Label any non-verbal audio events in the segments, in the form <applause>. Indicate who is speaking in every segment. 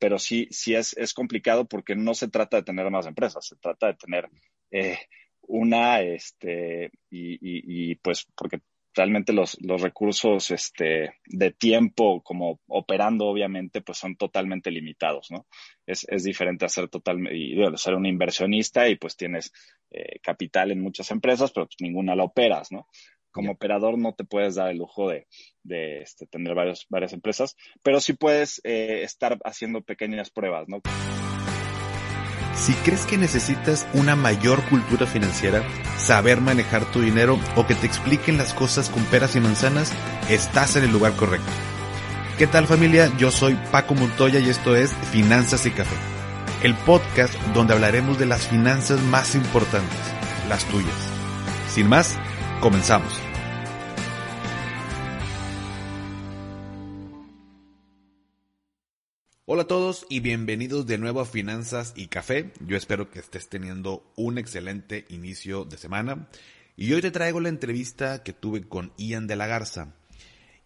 Speaker 1: pero sí, sí es, es complicado porque no se trata de tener más empresas, se trata de tener eh, una, este, y, y, pues porque realmente los, los recursos este, de tiempo como operando obviamente pues son totalmente limitados, ¿no? Es, es diferente a ser totalmente, y ser un inversionista y pues tienes eh, capital en muchas empresas, pero pues, ninguna la operas, ¿no? Como operador no te puedes dar el lujo de, de este, tener varios, varias empresas, pero sí puedes eh, estar haciendo pequeñas pruebas, ¿no?
Speaker 2: Si crees que necesitas una mayor cultura financiera, saber manejar tu dinero o que te expliquen las cosas con peras y manzanas, estás en el lugar correcto. ¿Qué tal familia? Yo soy Paco Montoya y esto es Finanzas y Café, el podcast donde hablaremos de las finanzas más importantes, las tuyas. Sin más, comenzamos. Hola a todos y bienvenidos de nuevo a Finanzas y Café. Yo espero que estés teniendo un excelente inicio de semana. Y hoy te traigo la entrevista que tuve con Ian de la Garza.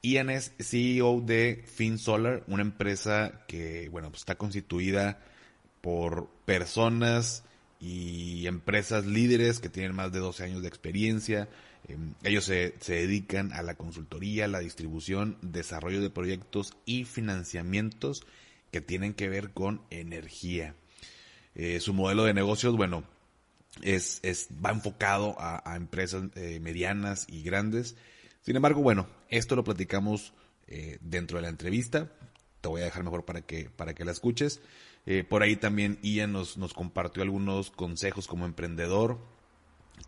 Speaker 2: Ian es CEO de FinSolar, una empresa que, bueno, pues está constituida por personas y empresas líderes que tienen más de 12 años de experiencia. Em, ellos se, se dedican a la consultoría, la distribución, desarrollo de proyectos y financiamientos que tienen que ver con energía. Eh, su modelo de negocios, bueno, es, es va enfocado a, empresas eh, medianas y grandes. Sin embargo, bueno, esto lo platicamos eh, dentro de la entrevista. Te voy a dejar mejor para que, para que la escuches. por ahí también Ian nos, nos compartió algunos consejos como emprendedor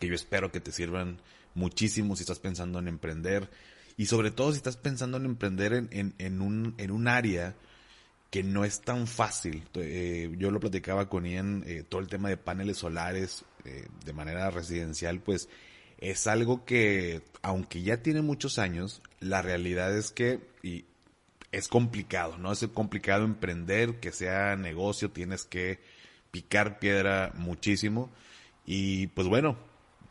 Speaker 2: que yo espero que te sirvan muchísimo si estás pensando en emprender y sobre todo si estás pensando en emprender en, en, en un, en un área que no es tan fácil. Eh, yo lo platicaba con Ian, eh, todo el tema de paneles solares eh, de manera residencial, pues es algo que, aunque ya tiene muchos años, la realidad es que y es complicado, ¿no? Es complicado emprender, que sea negocio, tienes que picar piedra muchísimo. Y pues bueno,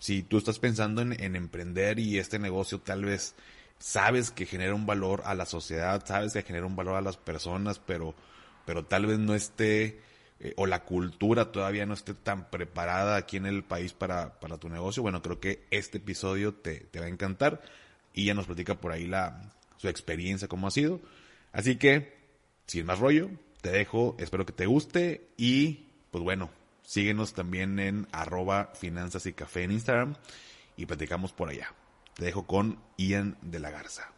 Speaker 2: si tú estás pensando en, en emprender y este negocio tal vez sabes que genera un valor a la sociedad, sabes que genera un valor a las personas, pero, pero tal vez no esté, eh, o la cultura todavía no esté tan preparada aquí en el país para, para tu negocio, bueno, creo que este episodio te, te va a encantar y ya nos platica por ahí la, su experiencia, cómo ha sido. Así que, sin más rollo, te dejo, espero que te guste y, pues bueno, síguenos también en arroba finanzas y café en Instagram y platicamos por allá. Te dejo con Ian de la Garza.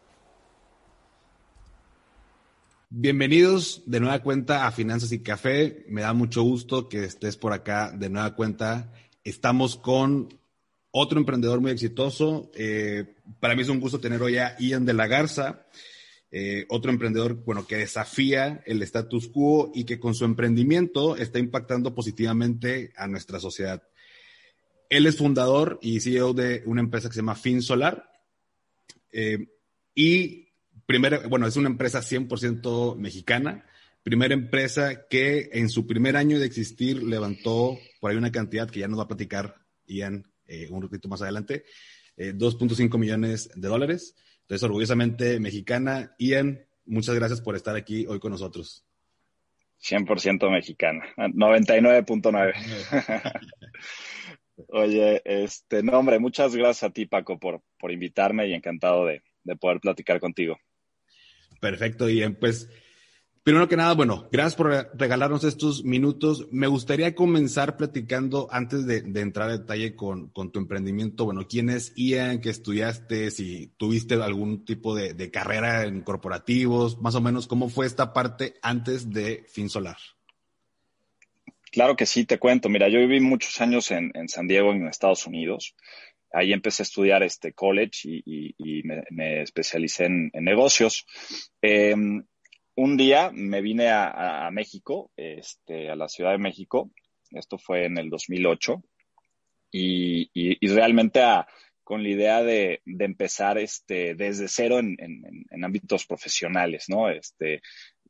Speaker 2: Bienvenidos de nueva cuenta a Finanzas y Café. Me da mucho gusto que estés por acá de nueva cuenta. Estamos con otro emprendedor muy exitoso. Eh, para mí es un gusto tener hoy a Ian de la Garza, eh, otro emprendedor bueno, que desafía el status quo y que con su emprendimiento está impactando positivamente a nuestra sociedad. Él es fundador y CEO de una empresa que se llama FinSolar. Eh, y primera, bueno, es una empresa 100% mexicana. Primera empresa que en su primer año de existir levantó por ahí una cantidad que ya nos va a platicar Ian eh, un ratito más adelante, 2.5 eh, millones de dólares. Entonces, orgullosamente mexicana. Ian, muchas gracias por estar aquí hoy con nosotros.
Speaker 1: 100% mexicana, 99.9. <laughs> Oye, este, no, hombre, muchas gracias a ti, Paco, por, por invitarme y encantado de, de poder platicar contigo.
Speaker 2: Perfecto, y pues, primero que nada, bueno, gracias por regalarnos estos minutos. Me gustaría comenzar platicando, antes de, entrar a detalle con, tu emprendimiento, bueno, ¿quién es Ian? ¿Qué estudiaste? Si tuviste algún tipo de, de carrera en corporativos, más o menos, ¿cómo fue esta parte antes de Fin Solar?
Speaker 1: Claro que sí, te cuento. Mira, yo viví muchos años en, San Diego, en Estados Unidos. Ahí empecé a estudiar este college y, me, especialicé en, negocios. Em, un día me vine a, México, este, a la Ciudad de México. Esto fue en el 2008. Y, realmente con la idea de, empezar este, desde cero en, ámbitos profesionales, ¿no? Este,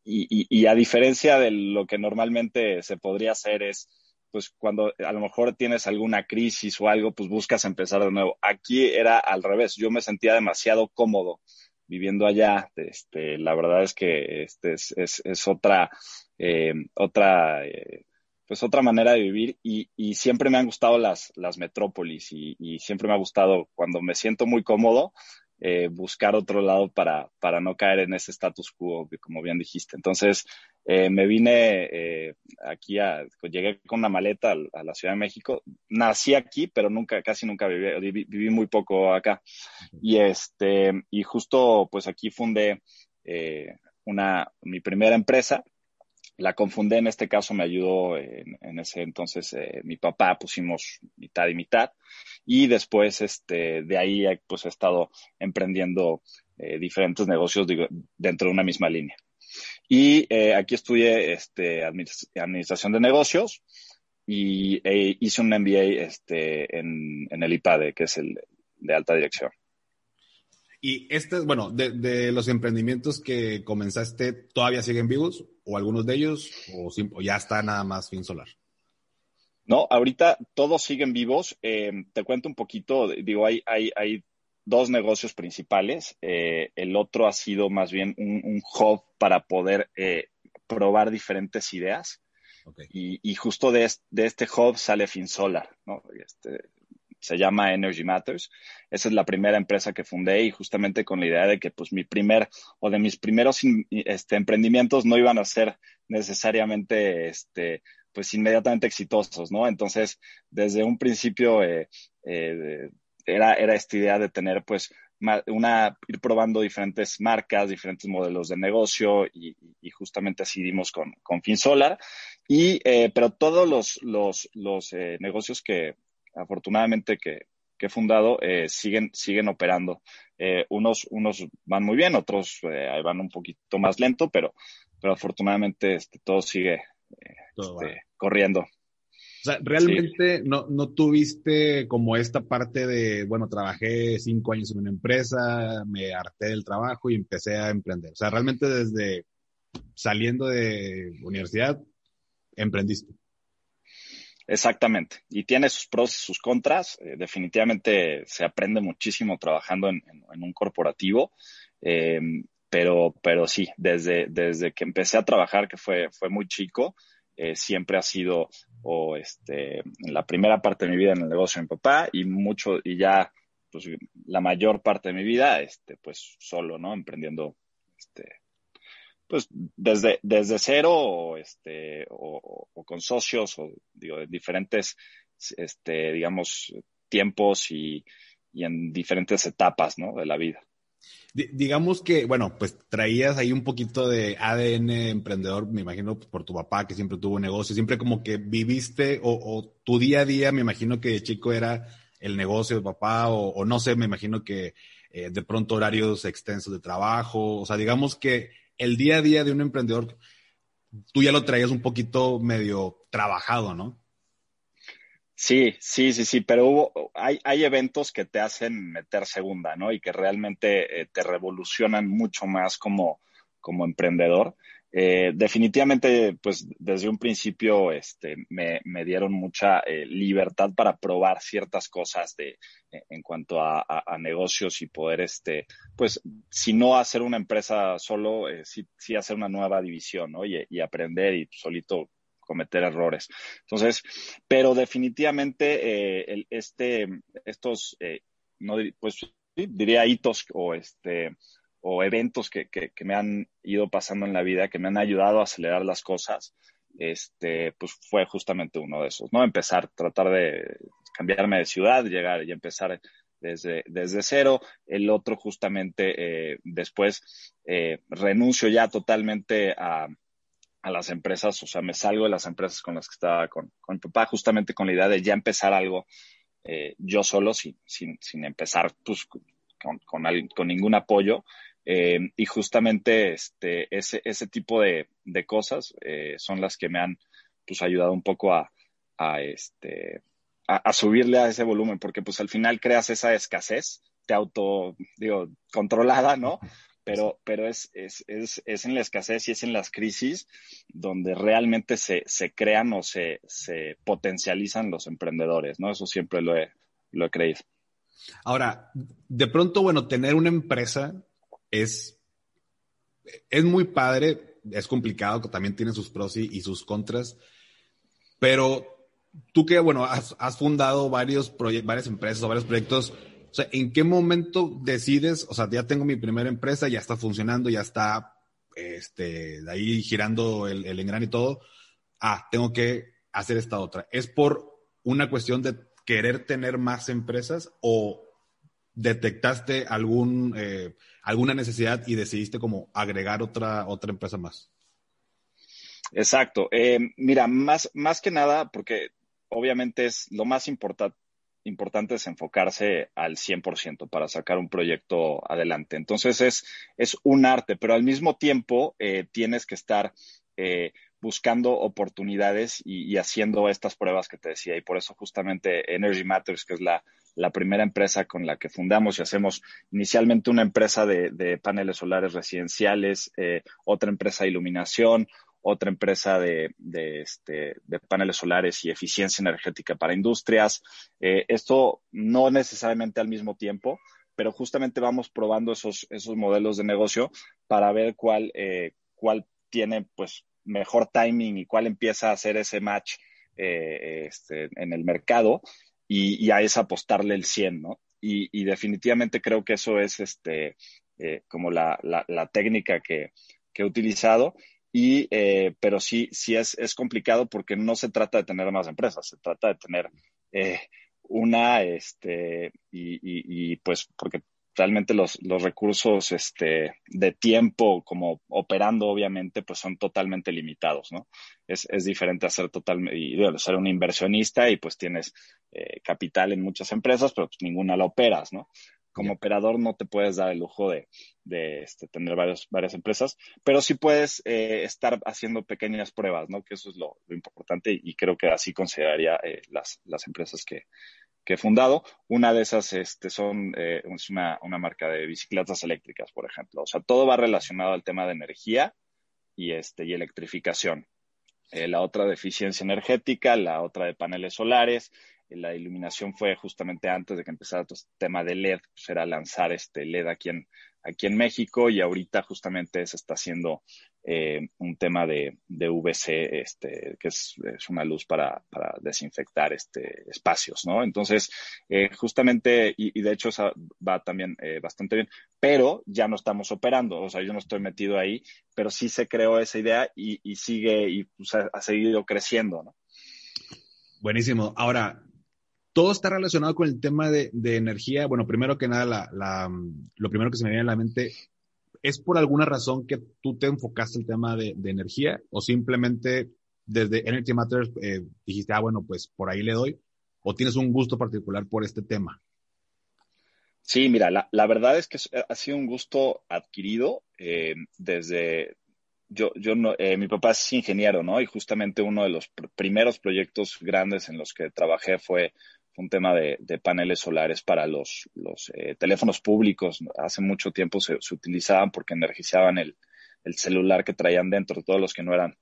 Speaker 1: y, a diferencia de lo que normalmente se podría hacer es, pues cuando a lo mejor tienes alguna crisis o algo, pues buscas empezar de nuevo. Aquí era al revés, yo me sentía demasiado cómodo viviendo allá. Este, la verdad es que este es, es, otra otra, pues otra manera de vivir y, siempre me han gustado las, las metrópolis y, siempre me ha gustado cuando me siento muy cómodo eh, buscar otro lado para, para no caer en ese status quo, como bien dijiste. Entonces, eh, me vine eh, aquí, a, llegué con una maleta a, la Ciudad de México. Nací aquí, pero nunca, casi nunca viví, viví, muy poco acá. Y este, y justo pues aquí fundé una, mi primera empresa la confundé, en este caso me ayudó en, ese entonces mi papá, pusimos mitad y mitad, y después este, de ahí pues he estado emprendiendo eh, diferentes negocios dentro de una misma línea. Y eh, aquí estudié este, administración de negocios y e hice un MBA este, en, en el IPADE, que es el de alta dirección.
Speaker 2: Y este, bueno, de, los emprendimientos que comenzaste, ¿todavía siguen vivos? ¿O algunos de ellos? ¿O, ya está nada más fin solar?
Speaker 1: No, ahorita todos siguen vivos. Eh, te cuento un poquito, digo, hay, hay, hay dos negocios principales. Eh, el otro ha sido más bien un, hub para poder eh, probar diferentes ideas. Y, justo de este, de este, hub sale FinSolar, ¿no? Este, se llama Energy Matters. Esa es la primera empresa que fundé y justamente con la idea de que pues mi primer o de mis primeros este, emprendimientos no iban a ser necesariamente este, pues inmediatamente exitosos, ¿no? Entonces, desde un principio eh, eh, era, era esta idea de tener pues una, ir probando diferentes marcas, diferentes modelos de negocio y, justamente así dimos con, con FinSolar. Y, eh, pero todos los, los, los negocios que, afortunadamente que, he fundado eh, siguen, siguen operando. Eh, unos, unos van muy bien, otros eh, van un poquito más lento, pero, pero afortunadamente este, todo sigue este, corriendo.
Speaker 2: O sea, realmente no, no tuviste como esta parte de, bueno, trabajé cinco años en una empresa, me harté del trabajo y empecé a emprender. O sea, realmente desde saliendo de universidad, emprendiste.
Speaker 1: Exactamente. Y tiene sus pros y sus contras. Eh, definitivamente se aprende muchísimo trabajando en, un corporativo. Eh, pero, pero sí, desde, desde que empecé a trabajar, que fue, fue muy chico, eh, siempre ha sido o este, la primera parte de mi vida en el negocio de mi papá y mucho, y ya pues la mayor parte de mi vida, este, pues solo, ¿no? Emprendiendo este, pues desde, desde cero o, este, o, con socios o digo, en diferentes, este, digamos, tiempos y, y en diferentes etapas, ¿no? De la vida.
Speaker 2: Digamos que, bueno, pues traías ahí un poquito de ADN emprendedor, me imagino, por tu papá que siempre tuvo negocio, siempre como que viviste o, tu día a día, me imagino que de chico era el negocio de papá o, o no sé, me imagino que eh, de pronto horarios extensos de trabajo, o sea, digamos que el día a día de un emprendedor, tú ya lo traías un poquito medio trabajado, ¿no?
Speaker 1: Sí, sí, sí, sí, pero hubo, hay, hay eventos que te hacen meter segunda, ¿no? Y que realmente eh, te revolucionan mucho más como, como emprendedor. Eh, definitivamente, pues desde un principio este, me, me dieron mucha eh, libertad para probar ciertas cosas de, eh, en cuanto a, a, negocios y poder, este, pues, si no hacer una empresa solo, sí, sí, hacer una nueva división, ¿no? Y, y aprender y solito cometer errores. Entonces, pero definitivamente el, este, estos, no, pues, diría hitos o este, o eventos que, que, me han ido pasando en la vida, que me han ayudado a acelerar las cosas, este, pues fue justamente uno de esos, ¿no? Empezar, tratar de cambiarme de ciudad, llegar y empezar desde, desde cero. El otro justamente eh, después eh, renuncio ya totalmente a, a, las empresas, o sea, me salgo de las empresas con las que estaba con, con mi papá, justamente con la idea de ya empezar algo eh, yo solo, sin, sin, sin empezar pues, con, con, con ningún apoyo. Eh, y justamente este, ese, ese tipo de, de cosas eh, son las que me han pues, ayudado un poco a, a este, a, subirle a ese volumen, porque pues al final creas esa escasez, te auto, digo, controlada, ¿no? <laughs> Pero, pero es, es, es, es en la escasez y es en las crisis donde realmente se, se crean o se, se potencializan los emprendedores, ¿no? Eso siempre lo he, lo he creído.
Speaker 2: Ahora, de pronto, bueno, tener una empresa es, es muy padre. es complicado, también tiene sus pros y, sus contras, pero tú que, bueno, has, fundado varios varias empresas o varios proyectos, sea, ¿en qué momento decides, o sea, ya tengo mi primera empresa, ya está funcionando, ya está, este, ahí girando el, el y todo, ah, tengo que hacer esta otra? ¿Es por una cuestión de querer tener más empresas o detectaste eh, alguna necesidad y decidiste como agregar otra, otra empresa más?
Speaker 1: Exacto. Eh, mira, más, más que nada, porque obviamente es lo más importante importante es enfocarse al 100% para sacar un proyecto adelante. Entonces es, es un arte, pero al mismo tiempo eh, tienes que estar buscando oportunidades y, haciendo estas pruebas que te decía. Y por eso justamente Energy Matters, que es la, primera empresa con la que fundamos y hacemos inicialmente una empresa de, paneles solares residenciales, eh, otra empresa de iluminación, otra empresa de, este, de, paneles solares y eficiencia energética para industrias. Eh, esto no necesariamente al mismo tiempo, pero justamente vamos probando esos, modelos de negocio para ver cuál, eh, tiene pues mejor timing y cuál empieza a hacer ese match eh, este, en el mercado y, a esa apostarle el 100, ¿no? Y, definitivamente creo que eso es este, como la, técnica que, he utilizado. Y, eh, pero sí, sí es, es complicado porque no se trata de tener más empresas, se trata de tener una, este, y, y, pues porque realmente los, los recursos este, de tiempo como operando, obviamente, pues son totalmente limitados, ¿no? Es, es diferente a ser totalmente, y ser un inversionista y pues tienes eh, capital en muchas empresas, pero pues ninguna la operas, ¿no? Como operador no te puedes dar el lujo de, de este, tener varios, varias empresas, pero sí puedes eh, estar haciendo pequeñas pruebas, ¿no? Que eso es lo, lo importante y creo que así consideraría eh, las, las empresas que, que he fundado. Una de esas este, son, eh, es una, una, marca de bicicletas eléctricas, por ejemplo. O sea, todo va relacionado al tema de energía y, este, y electrificación. Eh, la otra de eficiencia energética, la otra de paneles solares. Eh, la iluminación fue justamente antes de que empezara todo este tema de LED, pues era lanzar este LED aquí en, aquí en México y ahorita justamente se está haciendo eh, un tema de, de VC, este, que es, una luz para, para, desinfectar este, espacios, ¿no? Entonces, eh, justamente, y, de hecho va también bastante bien, pero ya no estamos operando, o sea, yo no estoy metido ahí, pero sí se creó esa idea y, sigue, y pues, ha, seguido creciendo, ¿no?
Speaker 2: Buenísimo. Ahora, todo está relacionado con el tema de, energía. Bueno, primero que nada, la, lo primero que se me viene a la mente ¿Es por alguna razón que tú te enfocaste el tema de, energía o simplemente desde Energy Matters eh, dijiste, ah, bueno, pues por ahí le doy? ¿O tienes un gusto particular por este tema?
Speaker 1: Sí, mira, la, verdad es que ha sido un gusto adquirido eh, desde, yo, yo no, eh, mi papá es ingeniero, ¿no? Y justamente uno de los primeros proyectos grandes en los que trabajé fue un tema de, paneles solares para los, los eh, teléfonos públicos. Hace mucho tiempo se, utilizaban porque energizaban el, celular que traían dentro, todos los que no eran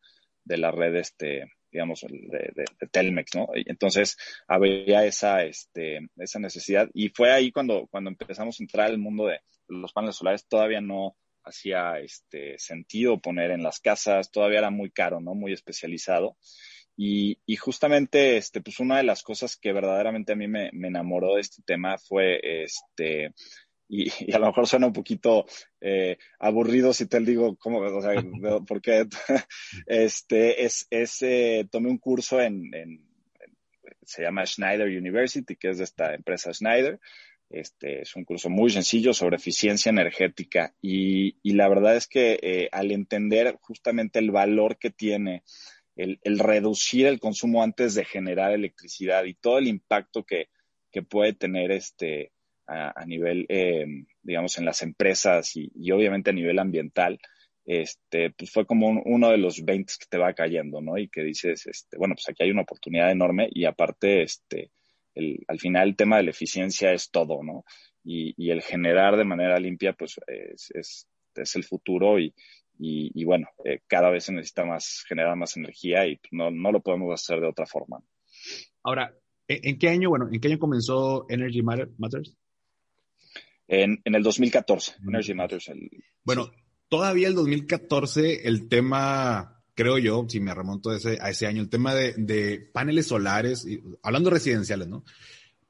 Speaker 1: de la red, este, digamos, de, de, Telmex, ¿no? entonces había esa, este, esa necesidad y fue ahí cuando, cuando empezamos a entrar al mundo de los paneles solares, todavía no hacía este sentido poner en las casas, todavía era muy caro, ¿no? Muy especializado. Y, y, justamente, este, pues una de las cosas que verdaderamente a mí me, me enamoró de este tema fue, este, y, y, a lo mejor suena un poquito eh, aburrido si te digo cómo, o sea, <laughs> porque <laughs> este, es, es eh, tomé un curso en, en, se llama Schneider University, que es de esta empresa Schneider. Este es un curso muy sencillo sobre eficiencia energética y, y la verdad es que eh, al entender justamente el valor que tiene el, reducir el consumo antes de generar electricidad y todo el impacto que, puede tener este a, nivel, em, digamos, en las empresas y, obviamente a nivel ambiental, este, pues fue como uno de los 20 que te va cayendo, ¿no? Y que dices, este, bueno, pues aquí hay una oportunidad enorme y aparte, este, el, al final el tema de la eficiencia es todo, ¿no? Y, y el generar de manera limpia, pues es, es, es el futuro y, y, bueno, eh, cada vez se necesita más, generar más energía y no, no lo podemos hacer de otra forma.
Speaker 2: Ahora, ¿en qué año, bueno, en qué año comenzó Energy Matters?
Speaker 1: En, en el 2014, Energy Matters.
Speaker 2: bueno, todavía el 2014 el tema, creo yo, si me remonto a ese, a ese año, el tema de, paneles solares, hablando residenciales, ¿no?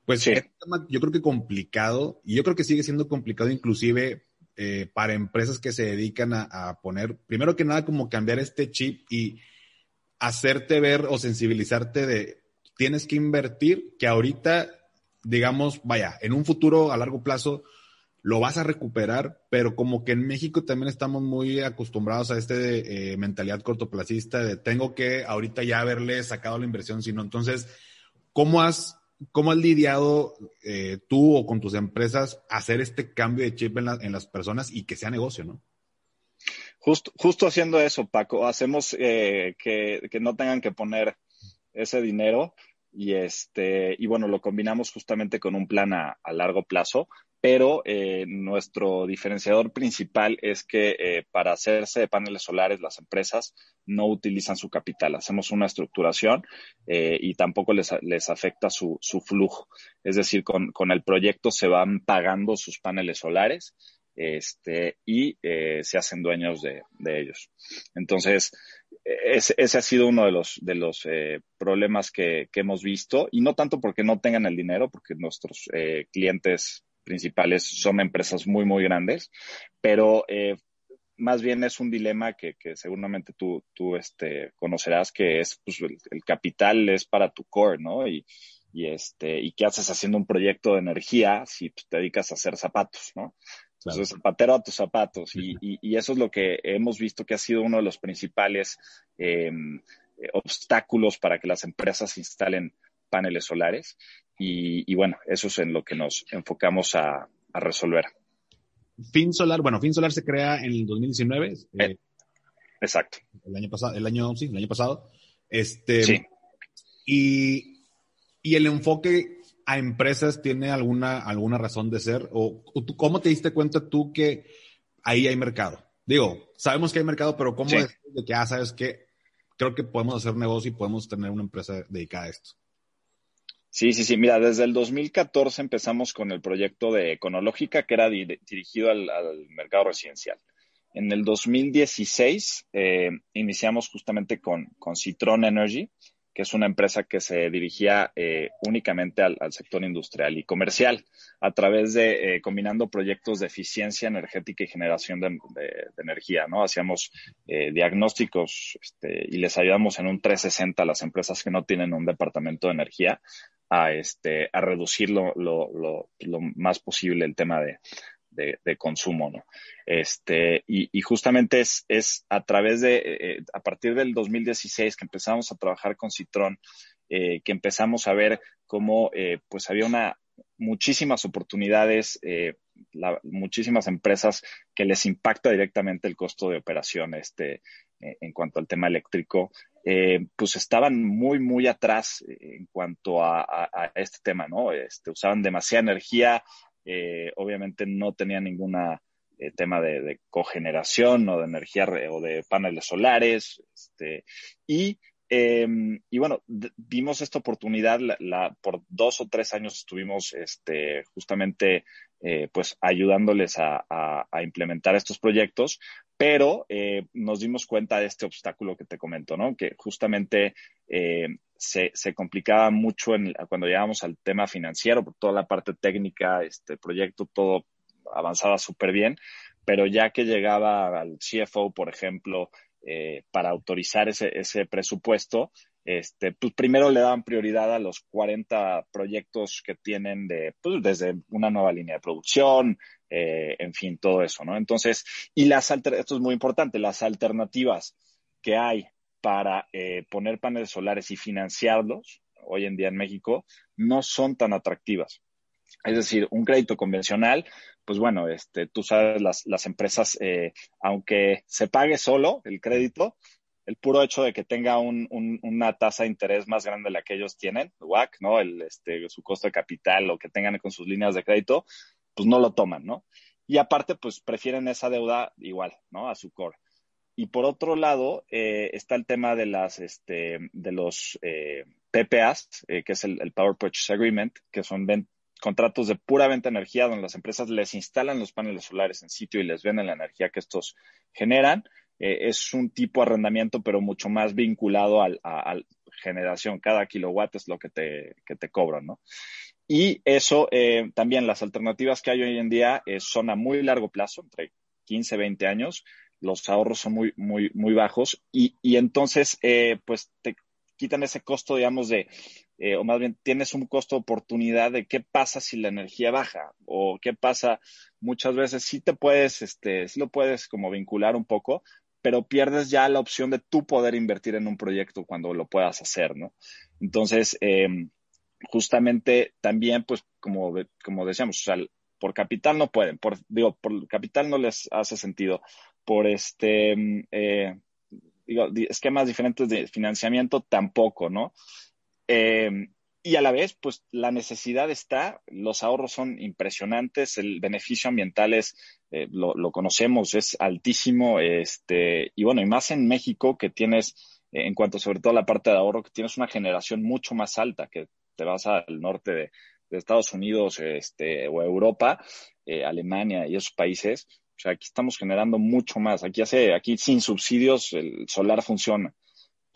Speaker 2: Pues es un tema yo creo que complicado y yo creo que sigue siendo complicado inclusive eh, para empresas que se dedican a, poner, primero que nada, como cambiar este chip y hacerte ver o sensibilizarte de tienes que invertir, que ahorita, digamos, vaya, en un futuro a largo plazo lo vas a recuperar, pero como que en México también estamos muy acostumbrados a este eh, mentalidad cortoplacista de tengo que ahorita ya haberle sacado la inversión, sino entonces, ¿cómo has, cómo has lidiado eh, tú o con tus empresas hacer este cambio de chip en, las personas y que sea negocio, no?
Speaker 1: Justo, justo haciendo eso, Paco, hacemos eh, que, no tengan que poner ese dinero y este y bueno lo combinamos justamente con un plan a largo plazo pero eh, nuestro diferenciador principal es que eh, para hacerse de paneles solares las empresas no utilizan su capital. Hacemos una estructuración eh, y tampoco les, les afecta su, su, flujo. Es decir, con, con, el proyecto se van pagando sus paneles solares este, y se hacen dueños de, de ellos. Entonces, ese, ese, ha sido uno de los, de los problemas que, que, hemos visto y no tanto porque no tengan el dinero, porque nuestros clientes principales son empresas muy, muy grandes, pero eh, más bien es un dilema que, que seguramente tú, tú este, conocerás, que es pues, el, capital es para tu core, ¿no? Y, y, este, y qué haces haciendo un proyecto de energía si pues, te dedicas a hacer zapatos, ¿no? Entonces, zapatero a tus zapatos. Y, y, y, eso es lo que hemos visto que ha sido uno de los principales eh, obstáculos para que las empresas instalen paneles solares. Y, bueno, eso es en lo que nos enfocamos a, resolver.
Speaker 2: Fin Solar, bueno, Fin Solar se crea en el 2019. Eh,
Speaker 1: eh, exacto.
Speaker 2: El año pasado, el año, sí, el año pasado. Este, sí. Y, y el enfoque a empresas tiene alguna, alguna razón de ser? ¿O, cómo te diste cuenta tú que ahí hay mercado? Digo, sabemos que hay mercado, pero ¿cómo es de que, ah, sabes que creo que podemos hacer negocio y podemos tener una empresa dedicada a esto?
Speaker 1: Sí, sí, sí. Mira, desde el 2014 empezamos con el proyecto de Econológica, que era dirigido al, mercado residencial. En el 2016 eh, iniciamos justamente con, con Citron Energy, que es una empresa que se dirigía eh, únicamente al, sector industrial y comercial, a través de eh, combinando proyectos de eficiencia energética y generación de, energía, ¿no? Hacíamos diagnósticos este, y les ayudamos en un 360 a las empresas que no tienen un departamento de energía a, este, a reducir lo, lo, lo más posible el tema de, de, consumo, ¿no? Este, y, justamente es, es, a través de, eh, a partir del 2016 que empezamos a trabajar con Citrón, eh, que empezamos a ver cómo, eh, pues había una, muchísimas oportunidades, eh, muchísimas empresas que les impacta directamente el costo de operación, este, eh, en cuanto al tema eléctrico, eh, pues estaban muy, muy atrás eh, en cuanto a, este tema, ¿no? Este, usaban demasiada energía, obviamente no tenían ninguna tema de, cogeneración o de energía o de paneles solares, este, y em, y bueno, vimos esta oportunidad, la, por dos o tres años estuvimos este, justamente pues ayudándoles a, a, implementar estos proyectos, pero eh, nos dimos cuenta de este obstáculo que te comento, ¿no? Que justamente eh, se, complicaba mucho en, cuando llegamos al tema financiero, por toda la parte técnica, este proyecto, todo avanzaba súper bien, pero ya que llegaba al CFO, por ejemplo, eh, para autorizar ese, ese presupuesto, este, pues primero le daban prioridad a los 40 proyectos que tienen de, pues desde una nueva línea de producción, eh, en fin, todo eso, ¿no? Entonces, y las esto es muy importante, las alternativas que hay para eh, poner paneles solares y financiarlos hoy en día en México no son tan atractivas. Es decir, un crédito convencional, pues bueno, este, tú sabes, las, las empresas, eh, aunque se pague solo el crédito, el puro hecho de que tenga un, un, una tasa de interés más grande de la que ellos tienen, WAC, ¿no? El, este, su costo de capital o que tengan con sus líneas de crédito, pues no lo toman, ¿no? Y aparte, pues prefieren esa deuda igual, ¿no? A su core. Y por otro lado, eh, está el tema de las, este, de los eh, PPAs, eh, que es el, Power Purchase Agreement, que son contratos de pura venta de energía donde las empresas les instalan los paneles solares en sitio y les venden la energía que estos generan. Eh, es un tipo de arrendamiento, pero mucho más vinculado a, a, generación. Cada kilowatt es lo que te, que te cobran, ¿no? Y eso eh, también las alternativas que hay hoy en día eh, son a muy largo plazo, entre 15, 20 años. Los ahorros son muy, muy, muy bajos y, y entonces, eh, pues te quitan ese costo, digamos, de, o más bien tienes un costo de oportunidad de qué pasa si la energía baja o qué pasa muchas veces. Sí te puedes, este, sí lo puedes como vincular un poco, pero pierdes ya la opción de tú poder invertir en un proyecto cuando lo puedas hacer, ¿no? Entonces, eh, justamente también, pues, como, como decíamos, o sea, por capital no pueden, por, digo, por capital no les hace sentido, por este, eh, digo, esquemas diferentes de financiamiento tampoco, ¿no? Eh, y a la vez, pues la necesidad está, los ahorros son impresionantes, el beneficio ambiental es, eh, lo, conocemos, es altísimo, este, y bueno, y más en México que tienes, en cuanto sobre todo a la parte de ahorro, que tienes una generación mucho más alta que te vas al norte de, de Estados Unidos este, o Europa, eh, Alemania y esos países, o sea, aquí estamos generando mucho más. Aquí hace, aquí sin subsidios el solar funciona,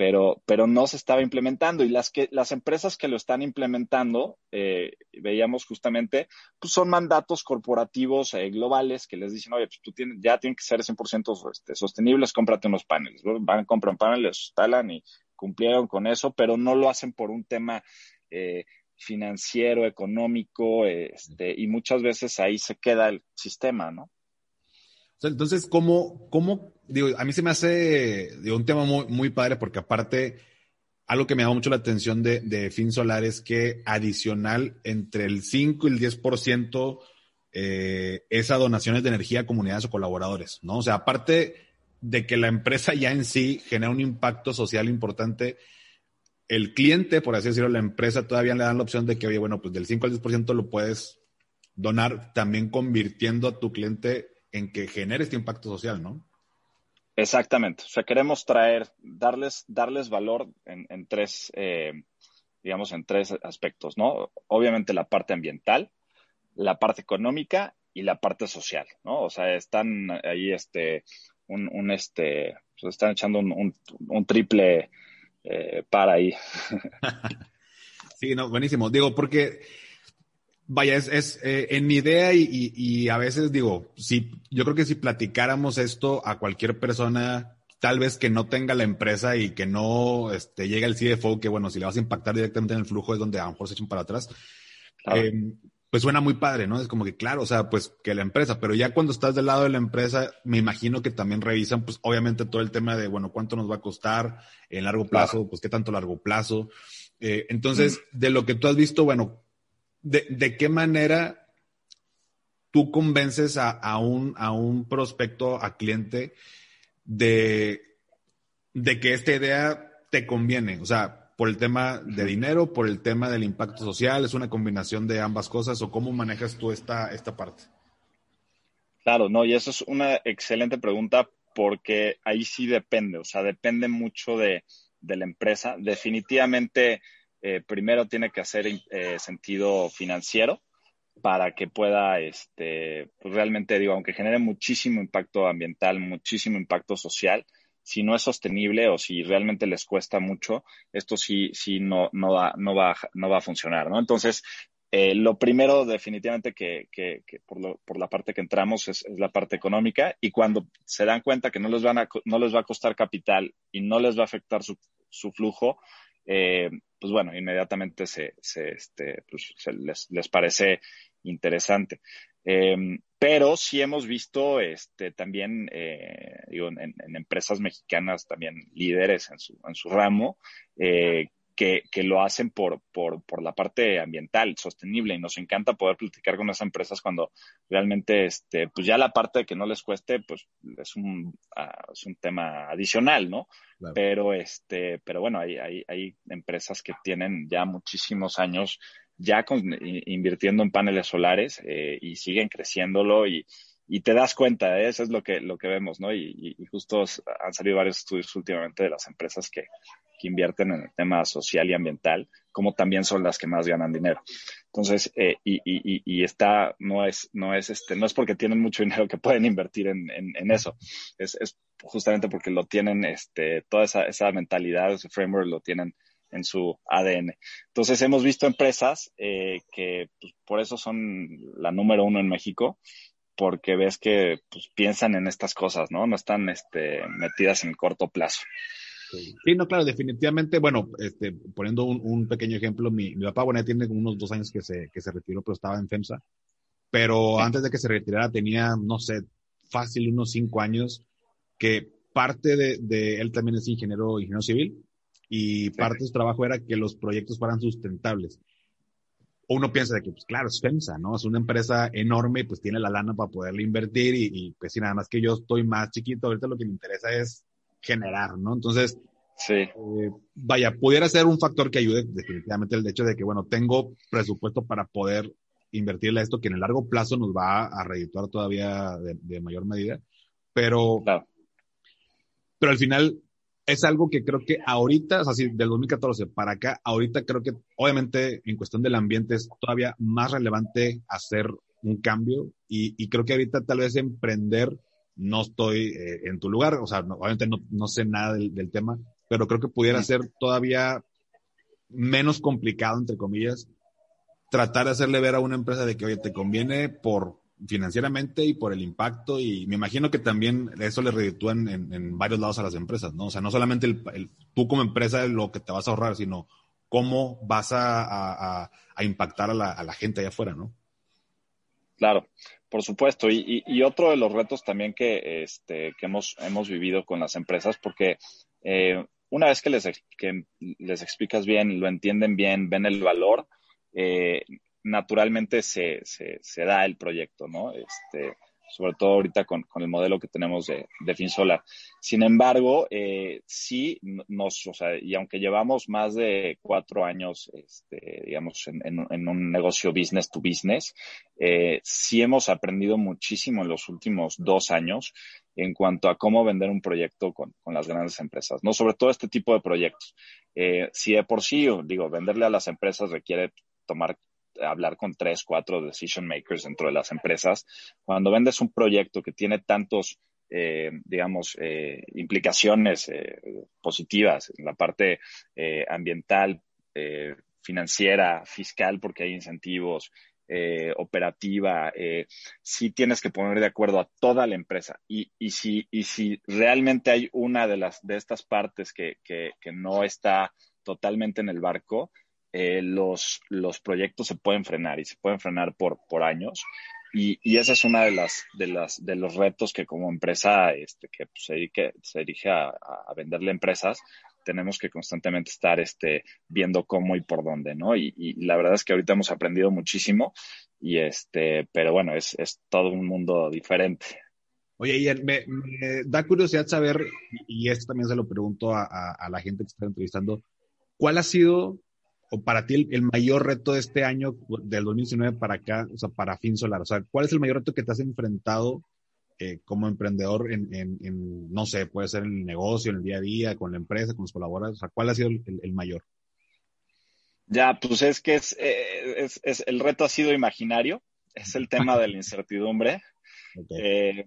Speaker 1: pero, pero no se estaba implementando. Y las que, las empresas que lo están implementando, eh, veíamos justamente, pues son mandatos corporativos eh, globales que les dicen, oye, pues tú tienes, ya tienen que ser 100% este, sostenibles, cómprate unos paneles. Van, compran paneles, instalan y cumplieron con eso, pero no lo hacen por un tema eh, financiero, económico, este, y muchas veces ahí se queda el sistema, ¿no?
Speaker 2: Entonces, ¿cómo, cómo, digo, a mí se me hace digo, un tema muy, muy padre porque aparte, algo que me llama mucho la atención de, de Fin Solar es que adicional entre el 5 y el 10% eh, es a donaciones de energía a comunidades o colaboradores, ¿no? O sea, aparte de que la empresa ya en sí genera un impacto social importante, el cliente, por así decirlo, la empresa todavía le dan la opción de que, oye, bueno, pues del 5 al 10% lo puedes donar, también convirtiendo a tu cliente en que genere este impacto social, ¿no?
Speaker 1: Exactamente. O sea, queremos traer, darles, darles valor en, en tres, eh, digamos, en tres aspectos, ¿no? Obviamente la parte ambiental, la parte económica y la parte social, ¿no? O sea, están ahí, este, un, un este, pues están echando un, un, un triple eh, para ahí. <laughs>
Speaker 2: sí, no, buenísimo. Digo, porque, vaya, es, es eh, en mi idea y, y, y, a veces digo, si, yo creo que si platicáramos esto a cualquier persona, tal vez que no tenga la empresa y que no este, llegue el CFO, que bueno, si le vas a impactar directamente en el flujo es donde a lo mejor se echan para atrás. Claro. Eh, pues suena muy padre, ¿no? Es como que, claro, o sea, pues que la empresa, pero ya cuando estás del lado de la empresa, me imagino que también revisan, pues obviamente todo el tema de, bueno, cuánto nos va a costar en largo plazo, claro. pues qué tanto largo plazo. Eh, entonces, mm. de lo que tú has visto, bueno, ¿de, de qué manera tú convences a, a, un, a un prospecto, a cliente, de, de que esta idea te conviene? O sea, por el tema de dinero, por el tema del impacto social, es una combinación de ambas cosas o cómo manejas tú esta, esta parte?
Speaker 1: Claro, no, y eso es una excelente pregunta porque ahí sí depende, o sea, depende mucho de, de la empresa. Definitivamente, eh, primero tiene que hacer eh, sentido financiero para que pueda, este, pues realmente digo, aunque genere muchísimo impacto ambiental, muchísimo impacto social, si no es sostenible o si realmente les cuesta mucho, esto sí, sí no, no, va, no, va, no va a funcionar, ¿no? Entonces, eh, lo primero definitivamente que, que, que por, lo, por, la parte que entramos es, es, la parte económica y cuando se dan cuenta que no les, van a, no les va a costar capital y no les va a afectar su, su flujo, eh, pues bueno, inmediatamente se, se, este, pues se les, parece interesante. Eh, pero sí hemos visto este, también, eh, digo, en, en, empresas mexicanas también líderes en su, en su ramo, eh, que, que, lo hacen por, por, por, la parte ambiental, sostenible, y nos encanta poder platicar con esas empresas cuando realmente, este, pues ya la parte de que no les cueste, pues es un, uh, es un tema adicional, ¿no? Claro. Pero, este, pero bueno, hay, hay, hay empresas que tienen ya muchísimos años ya con, invirtiendo en paneles solares eh, y siguen creciéndolo y, y te das cuenta, ¿eh? eso es lo que, lo que vemos, ¿no? Y, y, justo han salido varios estudios últimamente de las empresas que, que, invierten en el tema social y ambiental, como también son las que más ganan dinero. Entonces, eh, y, y, y, está, no es, no es este, no es porque tienen mucho dinero que pueden invertir en, eso. Es, justamente porque lo tienen, este, toda esa, esa mentalidad, ese framework lo tienen en su ADN. Entonces hemos visto empresas eh, que pues, por eso son la número uno en México, porque ves que pues, piensan en estas cosas, ¿no? No están este, metidas en corto plazo.
Speaker 2: Sí, no, claro, definitivamente, bueno, este, poniendo un, pequeño ejemplo, mi, mi, papá, bueno, tiene unos dos años que se, que se retiró, pero estaba en FEMSA, pero antes de que se retirara tenía, no sé, fácil unos cinco años, que parte de, de él también es ingeniero, ingeniero civil, y parte de su trabajo era que los proyectos fueran sustentables. Uno piensa de que, pues claro, es FEMSA, ¿no? Es una empresa enorme, pues tiene la lana para poderle invertir y, y pues sí, nada más que yo estoy más chiquito, ahorita lo que me interesa es generar, ¿no? Entonces,
Speaker 1: sí.
Speaker 2: Eh, vaya, pudiera ser un factor que ayude definitivamente el hecho de que, bueno, tengo presupuesto para poder invertirle a esto que en el largo plazo nos va a redituar todavía de, mayor medida, pero, pero al final es algo que creo que ahorita, o sea, si del 2014 para acá, ahorita creo que obviamente en cuestión del ambiente es todavía más relevante hacer un cambio y, creo que ahorita tal vez emprender, no estoy eh, en tu lugar, o sea, obviamente no, no, sé nada del, tema, pero creo que pudiera ser todavía menos complicado, entre comillas, tratar de hacerle ver a una empresa de que, oye, te conviene por financieramente y por el impacto y me imagino que también eso le reditúan en, varios lados a las empresas, ¿no? O sea, no solamente el, tú como empresa lo que te vas a ahorrar, sino cómo vas a, a, impactar a la, a la, gente allá afuera, ¿no?
Speaker 1: Claro, por supuesto. Y, y, otro de los retos también que, este, que hemos, hemos vivido con las empresas, porque eh, una vez que les, que les explicas bien, lo entienden bien, ven el valor, eh, naturalmente se, se, se, da el proyecto, ¿no? Este, sobre todo ahorita con, con el modelo que tenemos de, de FinSolar. Sin embargo, eh, sí nos, o sea, y aunque llevamos más de cuatro años, este, digamos, en, en, un negocio business to business, eh, sí hemos aprendido muchísimo en los últimos dos años en cuanto a cómo vender un proyecto con, con las grandes empresas, ¿no? Sobre todo este tipo de proyectos. Eh, si de por sí, digo, venderle a las empresas requiere tomar hablar con tres, cuatro decision makers dentro de las empresas. Cuando vendes un proyecto que tiene tantos, eh, digamos, eh, implicaciones eh, positivas en la parte ambiental, financiera, fiscal, porque hay incentivos, operativa, sí tienes que poner de acuerdo a toda la empresa. Y, y, si, y si realmente hay una de, las, de estas partes que, que, que no está totalmente en el barco, eh, los, los proyectos se pueden frenar y se pueden frenar por, por años. Y, y ese es uno de las, de las, de los retos que como empresa, este, que pues, se dirige, se dirige a, a, venderle empresas, tenemos que constantemente estar, este, viendo cómo y por dónde, ¿no? Y, y la verdad es que ahorita hemos aprendido muchísimo y este, pero bueno, es, es todo un mundo diferente.
Speaker 2: Oye, Ian, me, me, da curiosidad saber, y esto también se lo pregunto a, a, a la gente que está entrevistando, ¿cuál ha sido o para ti el, mayor reto de este año, del 2019 para acá, o sea, para Fin Solar? O sea, ¿cuál es el mayor reto que te has enfrentado eh, como emprendedor en, en, no sé, puede ser en el negocio, en el día a día, con la empresa, con los colaboradores? O sea, ¿cuál ha sido el, mayor?
Speaker 1: Ya, pues es que es, eh, es, es, el reto ha sido imaginario, es el tema de la incertidumbre. <laughs> Eh,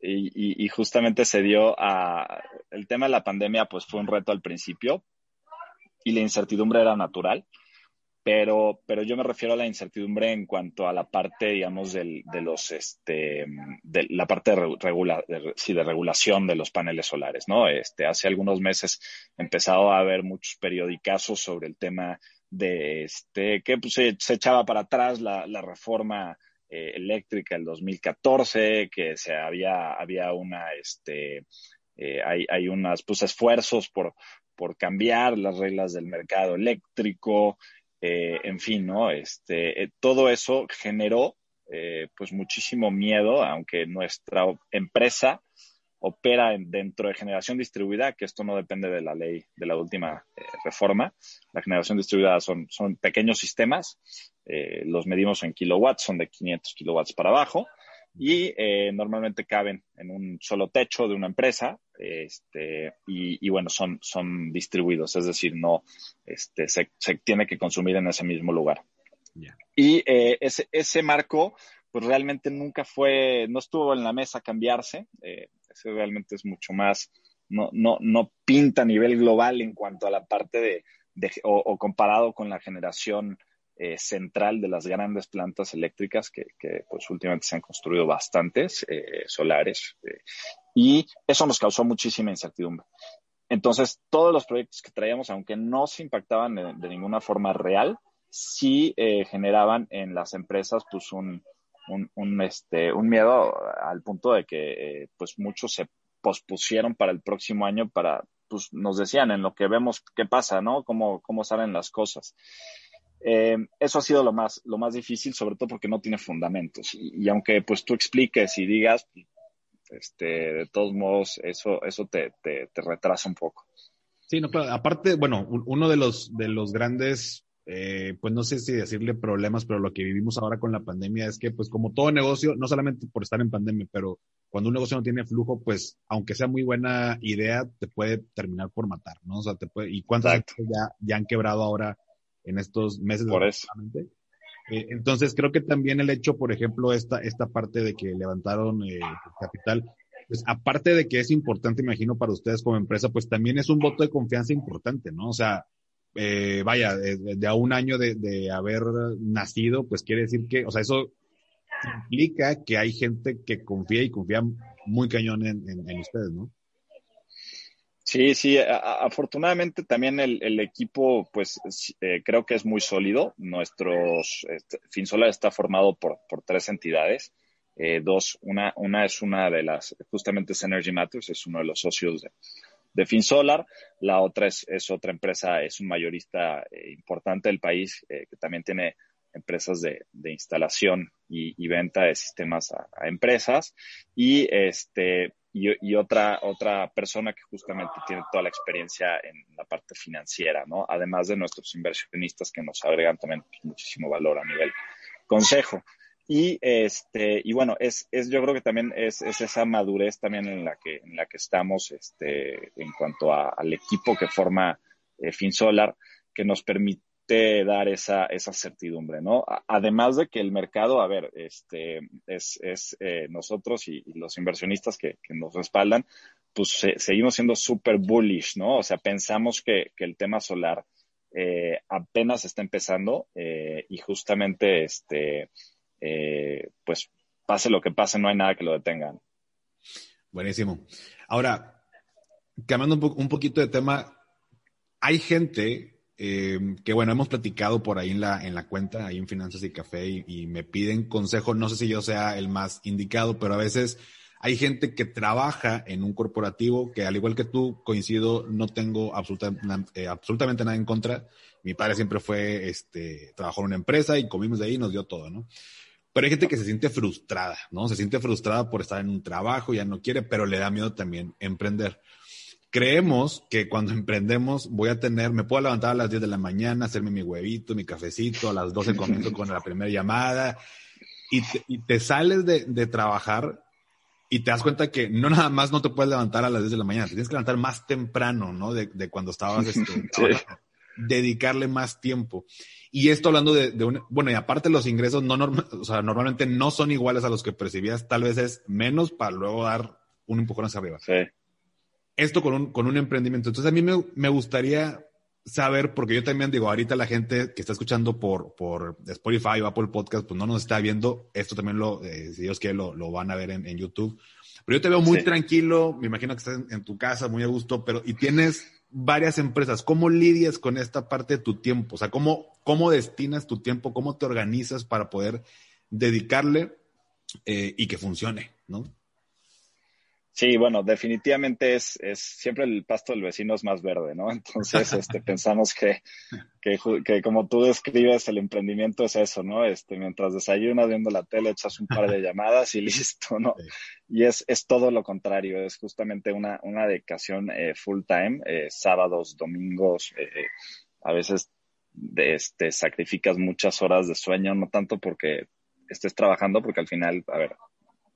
Speaker 1: y, y, justamente se dio a el tema de la pandemia, pues fue un reto al principio, y la incertidumbre era natural, pero, pero yo me refiero a la incertidumbre en cuanto a la parte, digamos, del, de los, este, de la parte de, regula, de, de regulación de los paneles solares, ¿no? Este, hace algunos meses empezado a haber muchos periodicazos sobre el tema de, este, que pues, se, echaba para atrás la, la reforma eh, eléctrica del 2014, que se había, había una, este, eh, hay, hay unas, pues, esfuerzos por, por cambiar las reglas del mercado eléctrico, eh, en fin, ¿no? Este, eh, todo eso generó eh, pues muchísimo miedo, aunque nuestra empresa opera dentro de generación distribuida, que esto no depende de la ley de la última reforma. La generación distribuida son, son pequeños sistemas, los medimos en kilowatts, son de 500 kilowatts para abajo, y normalmente caben en un solo techo de una empresa este, y, y, bueno, son, son distribuidos, es decir, no, este, se, se, tiene que consumir en ese mismo lugar. Y eh, ese, ese marco, pues realmente nunca fue, no estuvo en la mesa cambiarse. Eh, ese realmente es mucho más, no, no, no pinta a nivel global en cuanto a la parte de, de o, comparado con la generación eh, central de las grandes plantas eléctricas que, que, pues últimamente se han construido bastantes eh, solares eh, y eso nos causó muchísima incertidumbre. Entonces, todos los proyectos que traíamos, aunque no se impactaban de, ninguna forma real, sí generaban en las empresas pues un, un, un, este, un miedo al punto de que pues muchos se pospusieron para el próximo año para, pues nos decían en lo que vemos qué pasa, ¿no? Cómo, cómo salen las cosas. Eh, eso ha sido lo más, lo más difícil, sobre todo porque no tiene fundamentos. Y, y, aunque pues tú expliques y digas, este, de todos modos, eso, eso te, te, te retrasa un poco.
Speaker 2: Sí, no, claro. Aparte, bueno, uno de los, de los grandes eh, pues no sé si decirle problemas, pero lo que vivimos ahora con la pandemia es que, pues como todo negocio, no solamente por estar en pandemia, pero cuando un negocio no tiene flujo, pues aunque sea muy buena idea, te puede terminar por matar, ¿no? O sea, te puede, y cuántas ya, ya han quebrado ahora en estos meses.
Speaker 1: Por eso.
Speaker 2: Eh, entonces, creo que también el hecho, por ejemplo, esta, esta parte de que levantaron eh, capital, pues aparte de que es importante, imagino, para ustedes como empresa, pues también es un voto de confianza importante, ¿no? O sea, eh, vaya, de, de, a un año de, de, haber nacido, pues quiere decir que, o sea, eso implica que hay gente que confía y confía muy cañón en, en, en ustedes, ¿no?
Speaker 1: Sí, sí, afortunadamente también el, equipo, pues eh, creo que es muy sólido. Nuestros, este, Finsola está formado por, por tres entidades. Eh, dos, una, una es una de las, justamente es Energy Matters, es uno de los socios de, FinSolar. La otra es, es otra empresa, es un mayorista eh, importante del país eh, que también tiene empresas de, de instalación y, y, venta de sistemas a empresas. Y este, y, otra, otra persona que justamente tiene toda la experiencia en la parte financiera, ¿no? Además de nuestros inversionistas que nos agregan también muchísimo valor a nivel consejo. Y este, y bueno, es, es, yo creo que también es, es esa madurez también en la que, en la que estamos, este, en cuanto al equipo que forma eh, FinSolar, que nos permite dar esa, esa certidumbre, ¿no? Además de que el mercado, a ver, este, es, es eh, nosotros y, los inversionistas que, nos respaldan, pues se, seguimos siendo súper bullish, ¿no? O sea, pensamos que, que el tema solar eh, apenas está empezando eh, y justamente, este, pues pase lo que pase, no hay nada que lo detenga.
Speaker 2: Buenísimo. Ahora, cambiando un, un poquito de tema, hay gente eh, que, bueno, hemos platicado por ahí en la, en la cuenta, ahí en Finanzas y Café, y, me piden consejo. No sé si yo sea el más indicado, pero a veces hay gente que trabaja en un corporativo que, al igual que tú, coincido, no tengo eh, absolutamente nada en contra. Mi padre siempre fue, este, trabajó en una empresa y comimos de ahí y nos dio todo, ¿no? Pero hay gente que se siente frustrada, ¿no? Se siente frustrada por estar en un trabajo, ya no quiere, pero le da miedo también emprender. Creemos que cuando emprendemos voy a tener, me puedo levantar a las 10 de la mañana, hacerme mi huevito, mi cafecito, a las 12 comienzo con la primera llamada y te, y te sales de, de, trabajar y te das cuenta que no nada más no te puedes levantar a las 10 de la mañana, te tienes que levantar más temprano, ¿no? De, de cuando estabas este, <laughs> sí. dedicarle más tiempo. Y esto hablando de, de un, bueno, y aparte los ingresos no normal, o sea, normalmente no son iguales a los que percibías, tal vez es menos para luego dar un empujón hacia arriba.
Speaker 1: Sí.
Speaker 2: Esto con un, con un emprendimiento. Entonces a mí me, me gustaría saber, porque yo también digo, ahorita la gente que está escuchando por, por Spotify o Apple Podcast, pues no nos está viendo, esto también lo, eh, si Dios quiere, lo, lo van a ver en, en, YouTube. Pero yo te veo muy sí. tranquilo, me imagino que estás en, en, tu casa, muy a gusto, pero, y tienes varias empresas. ¿Cómo lidias con esta parte de tu tiempo? O sea, ¿cómo, cómo destinas tu tiempo? ¿Cómo te organizas para poder dedicarle eh, y que funcione, no?
Speaker 1: Sí, bueno, definitivamente es, es siempre el pasto del vecino es más verde, ¿no? <laughs> Entonces, este, pensamos que, que, que, como tú describes, el emprendimiento es eso, ¿no? Este, mientras desayunas viendo la tele, echas un par de llamadas y <laughs> listo, ¿no? Sí. Y es, es todo lo contrario, es justamente una, una dedicación eh, full time, eh, sábados, domingos, eh, a veces de, este, sacrificas muchas horas de sueño, no tanto porque estés trabajando, porque al final, a ver,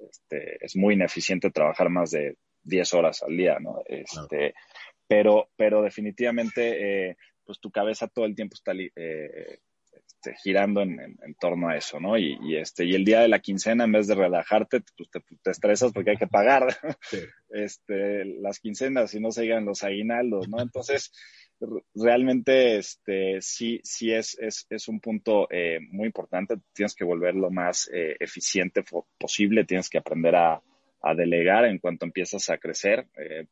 Speaker 1: este, es muy ineficiente trabajar más de 10 horas al día, ¿no? Este, claro. pero, pero definitivamente, eh, pues tu cabeza todo el tiempo está, eh, este, girando en, torno a eso, ¿no? Y, este, y el día de la quincena, en vez de relajarte, pues te, estresas porque hay que pagar <laughs> este, las quincenas y no se llegan los aguinaldos, ¿no? Entonces, realmente este, sí, sí es, es, un punto eh, muy importante. Tienes que volver lo más eh, eficiente posible, tienes que aprender a, delegar en cuanto empiezas a crecer, eh,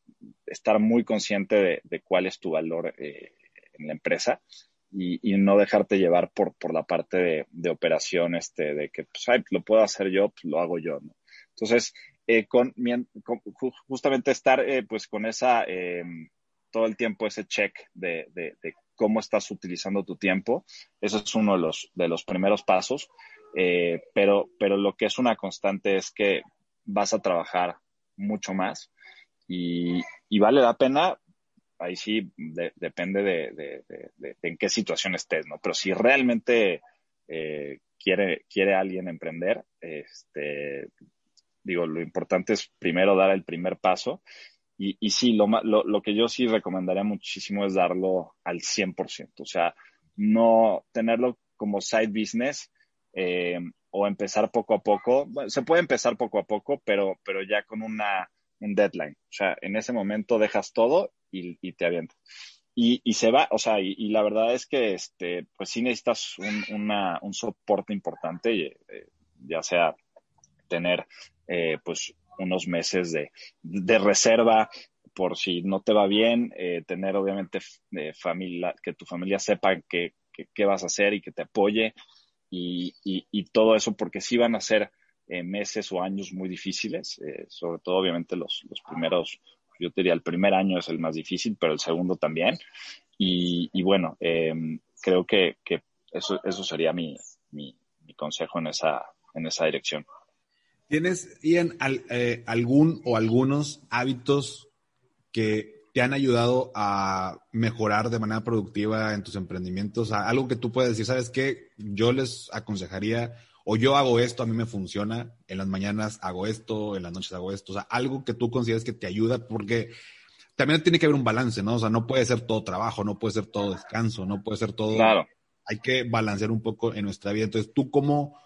Speaker 1: estar muy consciente de, cuál es tu valor en la empresa y, no dejarte llevar por, por la parte de, operación, este, de que pues, lo puedo hacer yo, pues lo hago yo. ¿no? Entonces, con, justamente estar pues con esa todo el tiempo ese check de, de, cómo estás utilizando tu tiempo. Eso es uno de los, de los primeros pasos. Eh, pero, pero lo que es una constante es que vas a trabajar mucho más y, y vale la pena. Ahí sí depende de, de, en qué situación estés, ¿no? Pero si realmente eh, quiere, quiere alguien emprender, este, digo, lo importante es primero dar el primer paso y, y sí, lo, lo, lo, que yo sí recomendaría muchísimo es darlo al 100%, o sea, no tenerlo como side business eh, o empezar poco a poco. Bueno, se puede empezar poco a poco, pero, pero ya con una, un deadline. O sea, en ese momento dejas todo y, y te avientas. Y, y, se va, o sea, y, y, la verdad es que, este, pues sí necesitas un, una, un soporte importante, eh, ya sea tener, eh, pues, unos meses de, de reserva por si no te va bien, eh, tener obviamente eh, familia, que tu familia sepa qué que, vas a hacer y que te apoye y, y, todo eso, porque sí van a ser eh, meses o años muy difíciles, sobre todo obviamente los, los primeros, yo te diría el primer año es el más difícil, pero el segundo también. Y, y bueno, creo que, eso, eso sería mi, mi, consejo en esa, en esa dirección.
Speaker 2: ¿Tienes, Ian, eh, algún o algunos hábitos que te han ayudado a mejorar de manera productiva en tus emprendimientos? algo que tú puedes decir, ¿sabes qué? Yo les aconsejaría, o yo hago esto, a mí me funciona, en las mañanas hago esto, en las noches hago esto, o sea, algo que tú consideres que te ayuda, porque también tiene que haber un balance, ¿no? O sea, no puede ser todo trabajo, no puede ser todo descanso, no puede ser todo...
Speaker 1: Claro.
Speaker 2: Hay que balancear un poco en nuestra vida. Entonces, ¿tú cómo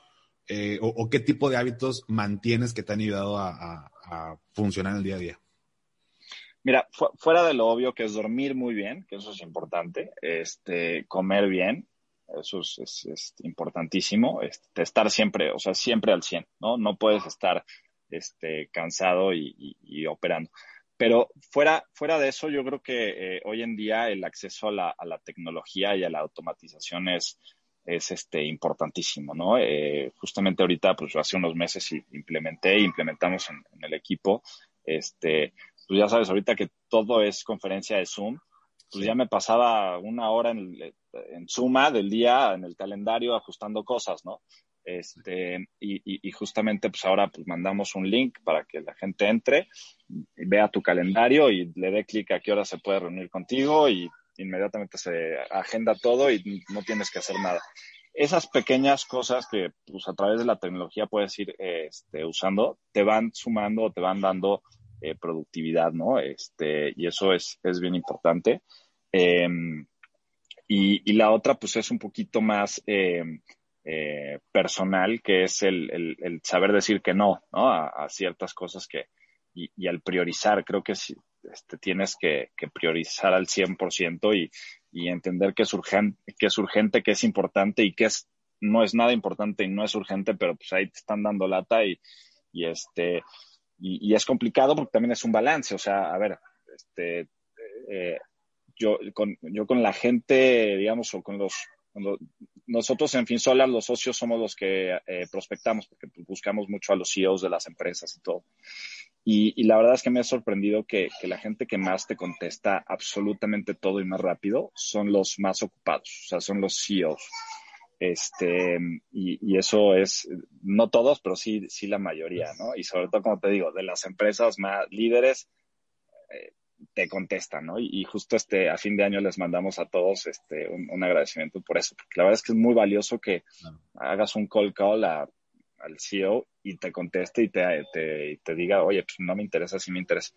Speaker 2: eh, o, qué tipo de hábitos mantienes que te han ayudado a, funcionar en el día a día?
Speaker 1: Mira, fuera de lo obvio que es dormir muy bien, que eso es importante, este, comer bien, eso es, importantísimo, este, estar siempre, o sea, siempre al 100, ¿no? No puedes estar este, cansado y, operando. Pero fuera, fuera de eso, yo creo que eh, hoy en día el acceso a la, a la, tecnología y a la automatización es, es este, importantísimo, ¿no? Eh, justamente ahorita, pues hace unos meses implementé, implementamos en, el equipo, este, pues ya sabes, ahorita que todo es conferencia de Zoom, pues ya me pasaba una hora en, en Suma del día en el calendario ajustando cosas, ¿no? Este, y, justamente pues ahora pues mandamos un link para que la gente entre, y vea tu calendario y le dé clic a qué hora se puede reunir contigo y inmediatamente se agenda todo y no tienes que hacer nada. Esas pequeñas cosas que pues, a través de la tecnología puedes ir este, usando, te van sumando o te van dando eh, productividad, ¿no? Este, y eso es, es bien importante. Em, y, la otra, pues, es un poquito más em, eh, personal, que es el, el, saber decir que no, ¿no? A, ciertas cosas que, y, y, al priorizar, creo que sí, este, tienes que, priorizar al 100% y, y entender que es, urgente, que es urgente, que es importante y que es, no es nada importante y no es urgente, pero pues ahí te están dando lata y, y este, y, es complicado porque también es un balance, o sea, a ver, este, eh, yo, con, yo con la gente, digamos, o con los, nosotros en FinSolar, los socios somos los que eh, prospectamos porque buscamos mucho a los CEOs de las empresas y todo. Y, la verdad es que me ha sorprendido que, la gente que más te contesta absolutamente todo y más rápido son los más ocupados, o sea, son los CEOs. Este, y, eso es, no todos, pero sí, sí la mayoría, ¿no? Y sobre todo, como te digo, de las empresas más líderes, eh, te contestan, ¿no? Y, justo este, a fin de año les mandamos a todos este, un, agradecimiento por eso, porque la verdad es que es muy valioso que hagas un call call a al CEO y te conteste y te, te, te, diga, oye, pues no me interesa, sí me interesa.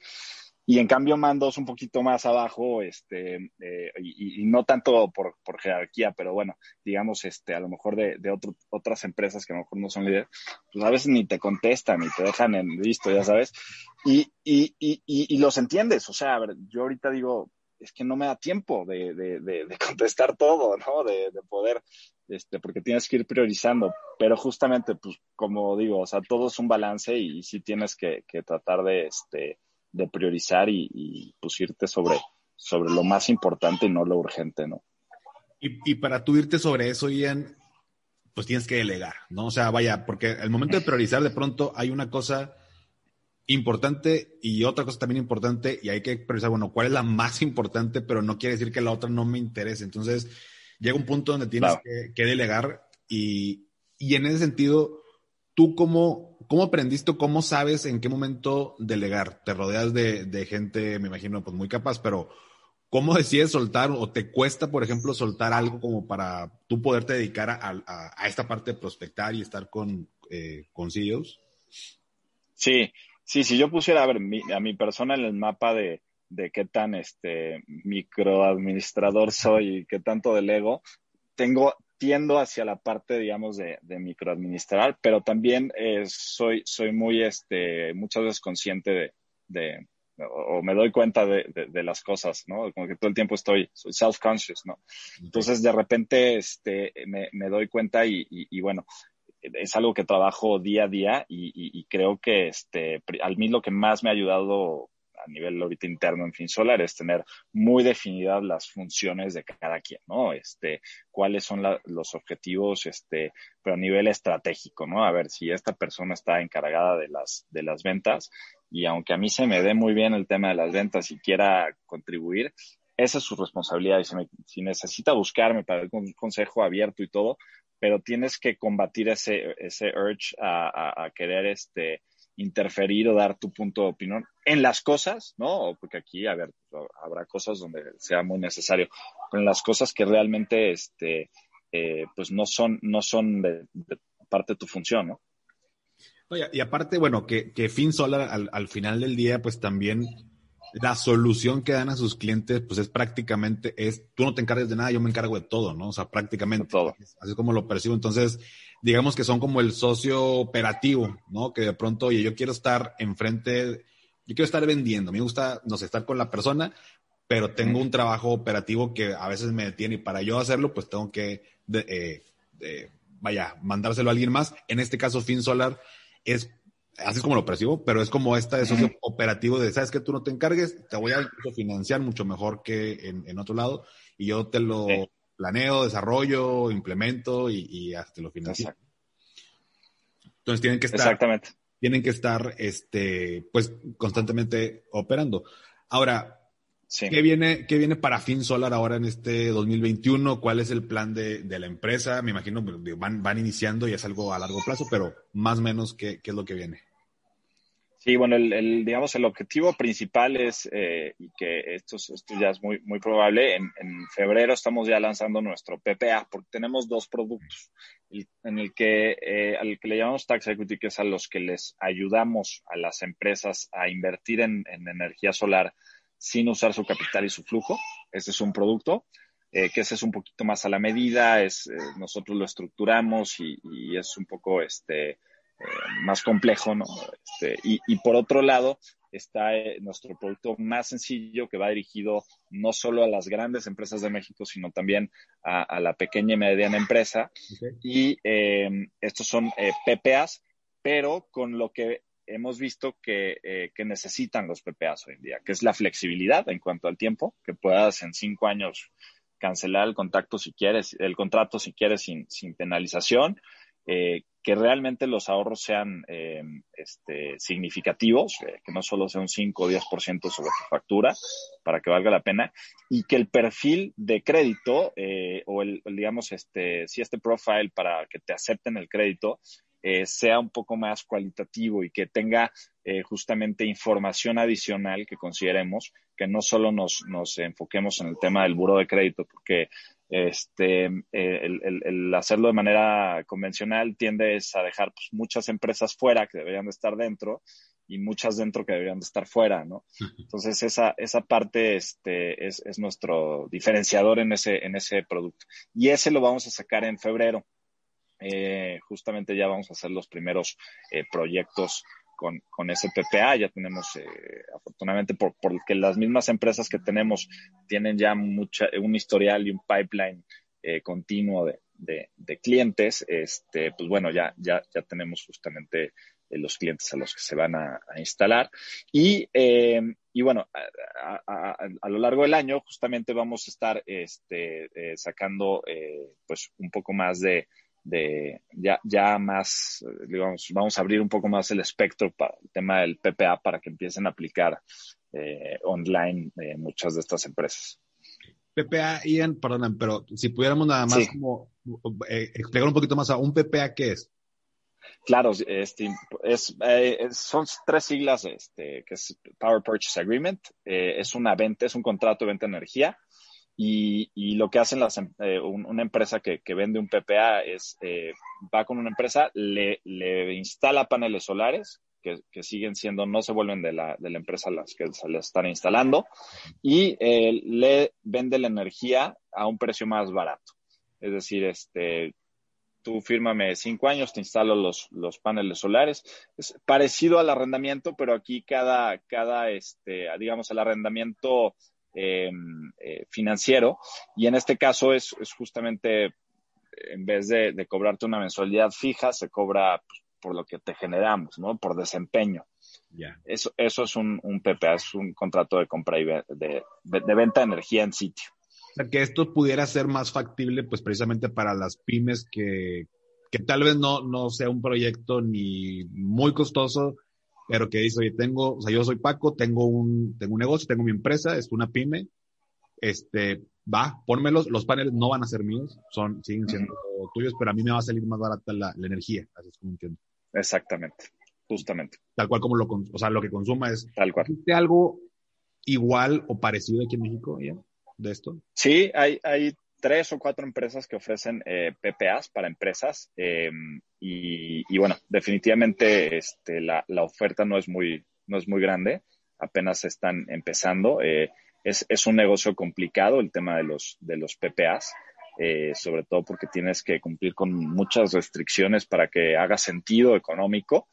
Speaker 1: Y en cambio mandos un poquito más abajo, este, eh, y, no tanto por, por, jerarquía, pero bueno, digamos, este, a lo mejor de, de otras empresas que a lo mejor no son líderes, pues a veces ni te contestan, ni te dejan en visto, ya sabes, y, y, y, y, los entiendes, o sea, a ver, yo ahorita digo, es que no me da tiempo de, de, de, <laughs> contestar todo, ¿no? De, de, poder, este, porque tienes que ir priorizando, pero justamente, pues, como digo, o sea, todo es un balance y, sí tienes que, que tratar de, este, de priorizar y, y pues irte sobre, sobre lo más importante y no lo urgente, ¿no?
Speaker 2: Y, y para tú irte sobre eso, Ian, pues tienes que delegar, ¿no? O sea, vaya, porque el momento de priorizar, de pronto hay una cosa importante y otra cosa también importante y hay que priorizar, bueno, cuál es la más importante, pero no quiere decir que la otra no me interese. Entonces, llega un punto donde tienes que, que, delegar y, y en ese sentido, ¿tú cómo, ¿Cómo aprendiste cómo sabes en qué momento delegar? Te rodeas de, de, gente, me imagino, pues muy capaz, pero ¿cómo decides soltar o te cuesta, por ejemplo, soltar algo como para tú poderte dedicar a, a, esta parte de prospectar y estar con, eh, con CEOs?
Speaker 1: Sí, sí, si yo pusiera a ver a mi persona en el mapa de, de qué tan este microadministrador soy y qué tanto delego, tengo, tiendo hacia la parte, digamos, de, de microadministrar, pero también eh, soy, soy muy, este, muchas veces consciente de, de o, me doy cuenta de, de, las cosas, ¿no? Como que todo el tiempo estoy, soy self-conscious, ¿no? Entonces, de repente, este, me, me doy cuenta y, y, y, bueno, es algo que trabajo día a día y, y, creo que, este, a mí lo que más me ha ayudado a nivel ahorita interno en FinSolar es tener muy definidas las funciones de cada quien, ¿no? Este, cuáles son los objetivos, este, pero a nivel estratégico, ¿no? A ver si esta persona está encargada de las, de las ventas y aunque a mí se me dé muy bien el tema de las ventas y quiera contribuir, esa es su responsabilidad y si, si necesita buscarme para un consejo abierto y todo, pero tienes que combatir ese, ese urge a, a, a querer este, interferir o dar tu punto de opinión en las cosas, ¿no? Porque aquí, a ver, habrá cosas donde sea muy necesario, pero en las cosas que realmente, este, eh, pues no son, no son de, parte de tu función, ¿no?
Speaker 2: Y aparte, bueno, que, que FinSolar al, al final del día, pues también la solución que dan a sus clientes, pues es prácticamente, es, tú no te encargues de nada, yo me encargo de todo, ¿no? O sea, prácticamente. todo. Así es como lo percibo. Entonces, digamos que son como el socio operativo, ¿no? Que de pronto, oye, yo quiero estar enfrente, yo quiero estar vendiendo, me gusta, no sé, estar con la persona, pero tengo un trabajo operativo que a veces me detiene y para yo hacerlo, pues tengo que, eh, vaya, mandárselo a alguien más. En este caso, FinSolar es así es como lo percibo, pero es como esta de socio operativo de, sabes que tú no te encargues, te voy a financiar mucho mejor que en, otro lado y yo te lo planeo, desarrollo, implemento y, hasta lo financio. Entonces tienen que estar,
Speaker 1: Exactamente.
Speaker 2: tienen que estar, este, pues constantemente operando. Ahora, ¿Qué, viene, ¿Qué viene para FinSolar ahora en este 2021? ¿Cuál es el plan de, de la empresa? Me imagino van, van iniciando y es algo a largo plazo, pero más o menos, ¿qué, qué es lo que viene?
Speaker 1: Sí, bueno, el, el, digamos, el objetivo principal es, eh, y que esto, esto ya es muy, muy probable, en, en, febrero estamos ya lanzando nuestro PPA, porque tenemos dos productos, en el que, eh, al que le llamamos Tax Equity, que es a los que les ayudamos a las empresas a invertir en, en energía solar sin usar su capital y su flujo. Este es un producto eh, que ese es un poquito más a la medida, es, eh, nosotros lo estructuramos y, y, es un poco este, eh, más complejo, ¿no? Este, y, y, por otro lado, está nuestro producto más sencillo que va dirigido no solo a las grandes empresas de México, sino también a, a la pequeña y mediana empresa. Okay. Y estos son PPAs, pero con lo que hemos visto que, eh, que, necesitan los PPAs hoy en día, que es la flexibilidad en cuanto al tiempo, que puedas en cinco años cancelar el contacto si quieres, el contrato si quieres sin, sin penalización, eh, que realmente los ahorros sean eh, este, significativos, eh, que no solo sea un 5 o 10% sobre tu factura para que valga la pena, y que el perfil de crédito eh, o el, digamos, este, si este profile para que te acepten el crédito eh, sea un poco más cualitativo y que tenga eh, justamente información adicional que consideremos, que no solo nos, nos enfoquemos en el tema del buro de crédito, porque este, eh, el, el, el, hacerlo de manera convencional tiende a dejar pues, muchas empresas fuera que deberían de estar dentro y muchas dentro que deberían de estar fuera, ¿no? Entonces esa, esa parte este, es, es, nuestro diferenciador en ese, en ese producto. Y ese lo vamos a sacar en febrero. Eh, justamente ya vamos a hacer los primeros eh, proyectos con, con, ese PPA. Ya tenemos, eh, afortunadamente, por, porque las mismas empresas que tenemos tienen ya mucha, un historial y un pipeline eh, continuo de, de, clientes, este, pues bueno, ya, ya, ya tenemos justamente eh, los clientes a los que se van a, a instalar. Y, eh, y bueno, a, a, a, lo largo del año justamente vamos a estar este, eh, sacando pues un poco más de, de ya, ya más, digamos, vamos a abrir un poco más el espectro para el tema del PPA para que empiecen a aplicar online muchas de estas empresas.
Speaker 2: PPA, Ian, perdón, pero si pudiéramos nada más sí. como eh, explicar un poquito más a un PPA, ¿qué es?
Speaker 1: Claro, este, es, eh, son tres siglas, este, que es Power Purchase Agreement, eh, es una venta, es un contrato de venta de energía y, lo que hacen las, eh, un, una empresa que, que, vende un PPA es, eh, va con una empresa, le, le instala paneles solares, que, que, siguen siendo, no se vuelven de la, de la empresa las que se les están instalando, y eh, le vende la energía a un precio más barato. Es decir, este, tú fírmame cinco años, te instalo los, los paneles solares. Es parecido al arrendamiento, pero aquí cada, cada este, digamos, el arrendamiento eh, eh, financiero, y en este caso es, es justamente, en vez de, de, cobrarte una mensualidad fija, se cobra pues, por lo que te generamos, ¿no? Por desempeño.
Speaker 2: Yeah.
Speaker 1: Eso, eso es un, un, PPA, es un contrato de compra y de, de, de, venta de energía en sitio.
Speaker 2: O sea, que esto pudiera ser más factible, pues precisamente para las pymes que, que tal vez no, no sea un proyecto ni muy costoso, pero que dice, oye, tengo, o sea, yo soy Paco, tengo un, tengo un negocio, tengo mi empresa, es una pyme, este, va, pónmelos, los paneles no van a ser míos, son, siguen siendo uh -huh. tuyos, pero a mí me va a salir más barata la, la energía, así es como entiendo.
Speaker 1: Exactamente, justamente.
Speaker 2: Tal cual como lo, o sea, lo que consuma es.
Speaker 1: Tal cual.
Speaker 2: ¿Existe algo igual o parecido aquí en México ya de esto?
Speaker 1: Sí, hay, hay tres o cuatro empresas que ofrecen eh, PPAs para empresas eh, y, bueno, definitivamente este, la, oferta no es muy, no es muy grande, apenas están empezando. Eh, es, es un negocio complicado el tema de los, de los PPAs. Eh, sobre todo porque tienes que cumplir con muchas restricciones para que haga sentido económico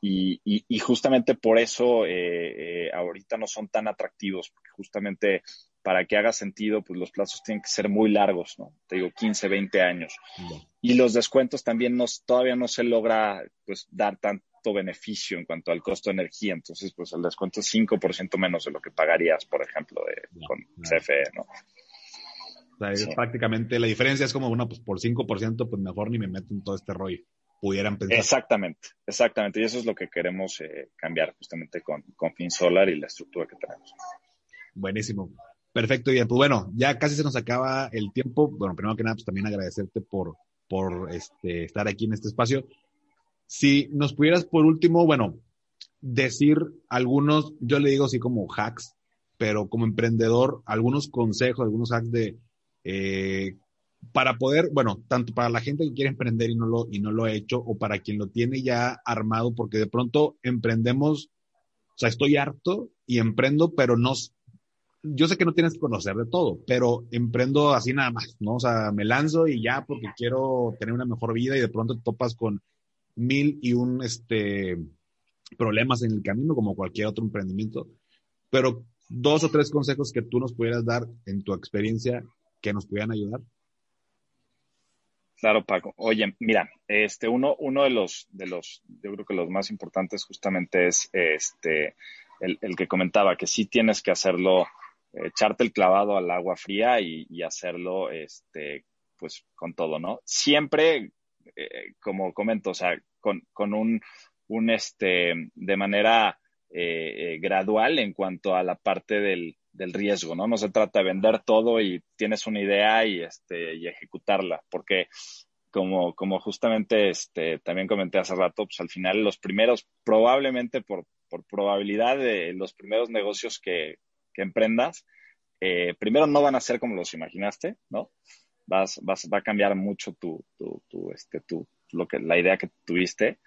Speaker 1: y, justamente por eso ahorita no son tan atractivos, justamente para que haga sentido, pues los plazos tienen que ser muy largos, ¿no? Te digo, 15, 20 años. Y los descuentos también no, todavía no se logra pues dar tanto beneficio en cuanto al costo de energía, entonces pues el descuento es 5% menos de lo que pagarías, por ejemplo, de, yeah, con. CFE, ¿no?
Speaker 2: O sea, sí. prácticamente la diferencia es como, bueno, pues por 5%, pues mejor ni me meto en todo este rollo. Pudieran pensar.
Speaker 1: Exactamente, exactamente. Y eso es lo que queremos eh, cambiar justamente con, con FinSolar y la estructura que tenemos.
Speaker 2: Buenísimo. Perfecto, y pues bueno, ya casi se nos acaba el tiempo. Bueno, primero que nada, pues también agradecerte por, por este, estar aquí en este espacio. Si nos pudieras por último, bueno, decir algunos, yo le digo así como hacks, pero como emprendedor, algunos consejos, algunos hacks de eh, para poder, bueno, tanto para la gente que quiere emprender y no, lo, y no lo ha hecho, o para quien lo tiene ya armado, porque de pronto emprendemos, o sea, estoy harto y emprendo, pero no, yo sé que no tienes que conocer de todo, pero emprendo así nada más, ¿no? O sea, me lanzo y ya porque quiero tener una mejor vida y de pronto te topas con mil y un, este, problemas en el camino, como cualquier otro emprendimiento. Pero dos o tres consejos que tú nos pudieras dar en tu experiencia que nos pudieran ayudar?
Speaker 1: Claro, Paco. Oye, mira, este uno, uno de los, de los, yo creo que los más importantes justamente es este el, el que comentaba que sí tienes que hacerlo, echarte el clavado al agua fría y, hacerlo, este, pues con todo, ¿no? Siempre, eh, como comento, o sea, con, con un, un este, de manera eh, gradual en cuanto a la parte del, del riesgo, ¿no? No se trata de vender todo y tienes una idea y, este, y ejecutarla, porque como, como justamente este, también comenté hace rato, pues al final los primeros, probablemente por, por probabilidad de los primeros negocios que, que emprendas, eh, primero no van a ser como los imaginaste, ¿no? Vas, vas, va a cambiar mucho tu, tu, tu, este, tu, lo que, la idea que tuviste.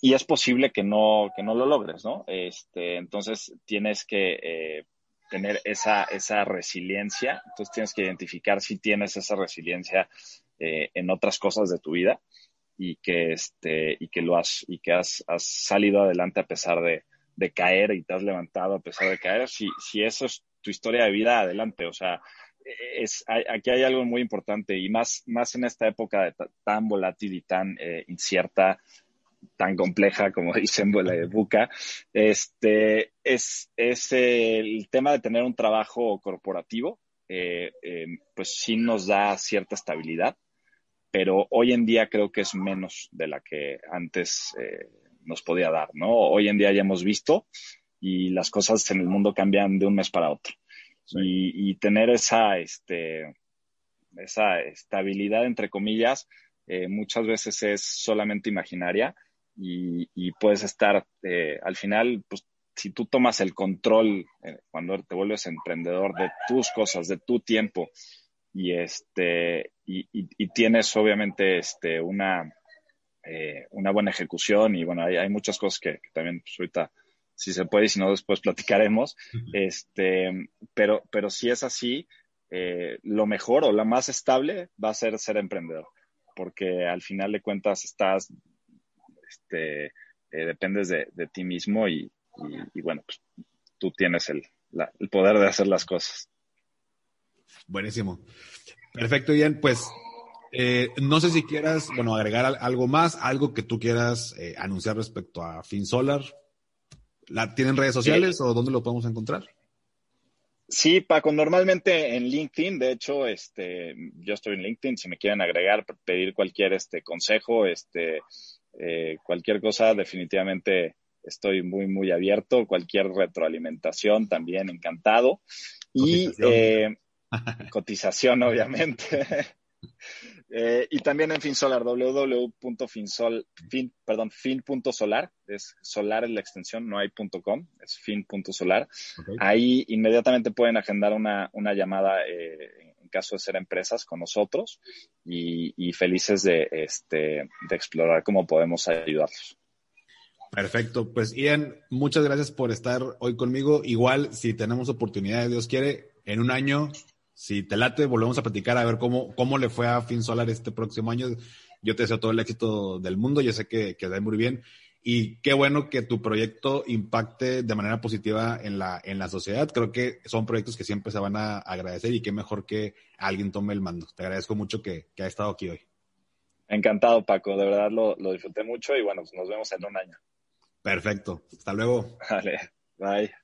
Speaker 1: y es posible que no, que no lo logres, ¿no? Este, entonces tienes que eh, tener esa, esa resiliencia, entonces tienes que identificar si tienes esa resiliencia eh, en otras cosas de tu vida y que, este, y que lo has, y que has, has salido adelante a pesar de, de, caer y te has levantado a pesar de caer. Si, si eso es tu historia de vida, adelante. O sea, es, aquí hay algo muy importante y más, más en esta época tan volátil y tan eh, incierta, tan compleja como <laughs> dicen de Buca, este, es, es el tema de tener un trabajo corporativo, eh, eh, pues sí nos da cierta estabilidad, pero hoy en día creo que es menos de la que antes nos podía dar, ¿no? Hoy en día ya hemos visto y las cosas en el mundo cambian de un mes para otro. Y, tener esa, este, esa estabilidad, entre comillas, eh, muchas veces es solamente imaginaria y, puedes estar, eh, al final, pues si tú tomas el control eh, cuando te vuelves emprendedor de tus cosas, de tu tiempo y este y, tienes obviamente este una una buena ejecución y bueno hay, hay muchas cosas que, también pues, ahorita si se puede y si no después platicaremos. Este, pero, pero si es así, eh, lo mejor o la más estable va a ser ser emprendedor, porque al final de cuentas estás, este, eh, dependes de, ti mismo y, bueno, pues tú tienes el, poder de hacer las cosas.
Speaker 2: Buenísimo. Perfecto, Ian. Pues eh, no sé si quieras, bueno, agregar algo más, algo que tú quieras anunciar respecto a FinSolar, ¿La, ¿Tienen redes sociales o dónde lo podemos encontrar?
Speaker 1: Sí, Paco, normalmente en LinkedIn, de hecho, este, yo estoy en LinkedIn, si me quieren agregar, pedir cualquier este consejo, este, eh, cualquier cosa, definitivamente estoy muy, muy abierto, cualquier retroalimentación también encantado. Y eh, cotización, obviamente. <laughs> Eh, y también en FinSolar, www.finsol, fin, perdón, fin.solar, es solar es la extensión, no hay .com, es fin.solar. Ahí inmediatamente pueden agendar una, una llamada eh, en caso de ser empresas con nosotros y, felices de, este, de explorar cómo podemos ayudarlos.
Speaker 2: Perfecto, pues Ian, muchas gracias por estar hoy conmigo. Igual, si tenemos oportunidad, Dios quiere, en un año si te late, volvemos a platicar a ver cómo, cómo le fue a FinSolar este próximo año. Yo te deseo todo el éxito del mundo, yo sé que, que da muy bien. Y qué bueno que tu proyecto impacte de manera positiva en la, en la sociedad. Creo que son proyectos que siempre se van a agradecer y qué mejor que alguien tome el mando. Te agradezco mucho que, que ha estado aquí hoy.
Speaker 1: Encantado, Paco. De verdad lo, lo disfruté mucho y bueno, pues nos vemos en un año.
Speaker 2: Perfecto. Hasta luego.
Speaker 1: Vale. Bye.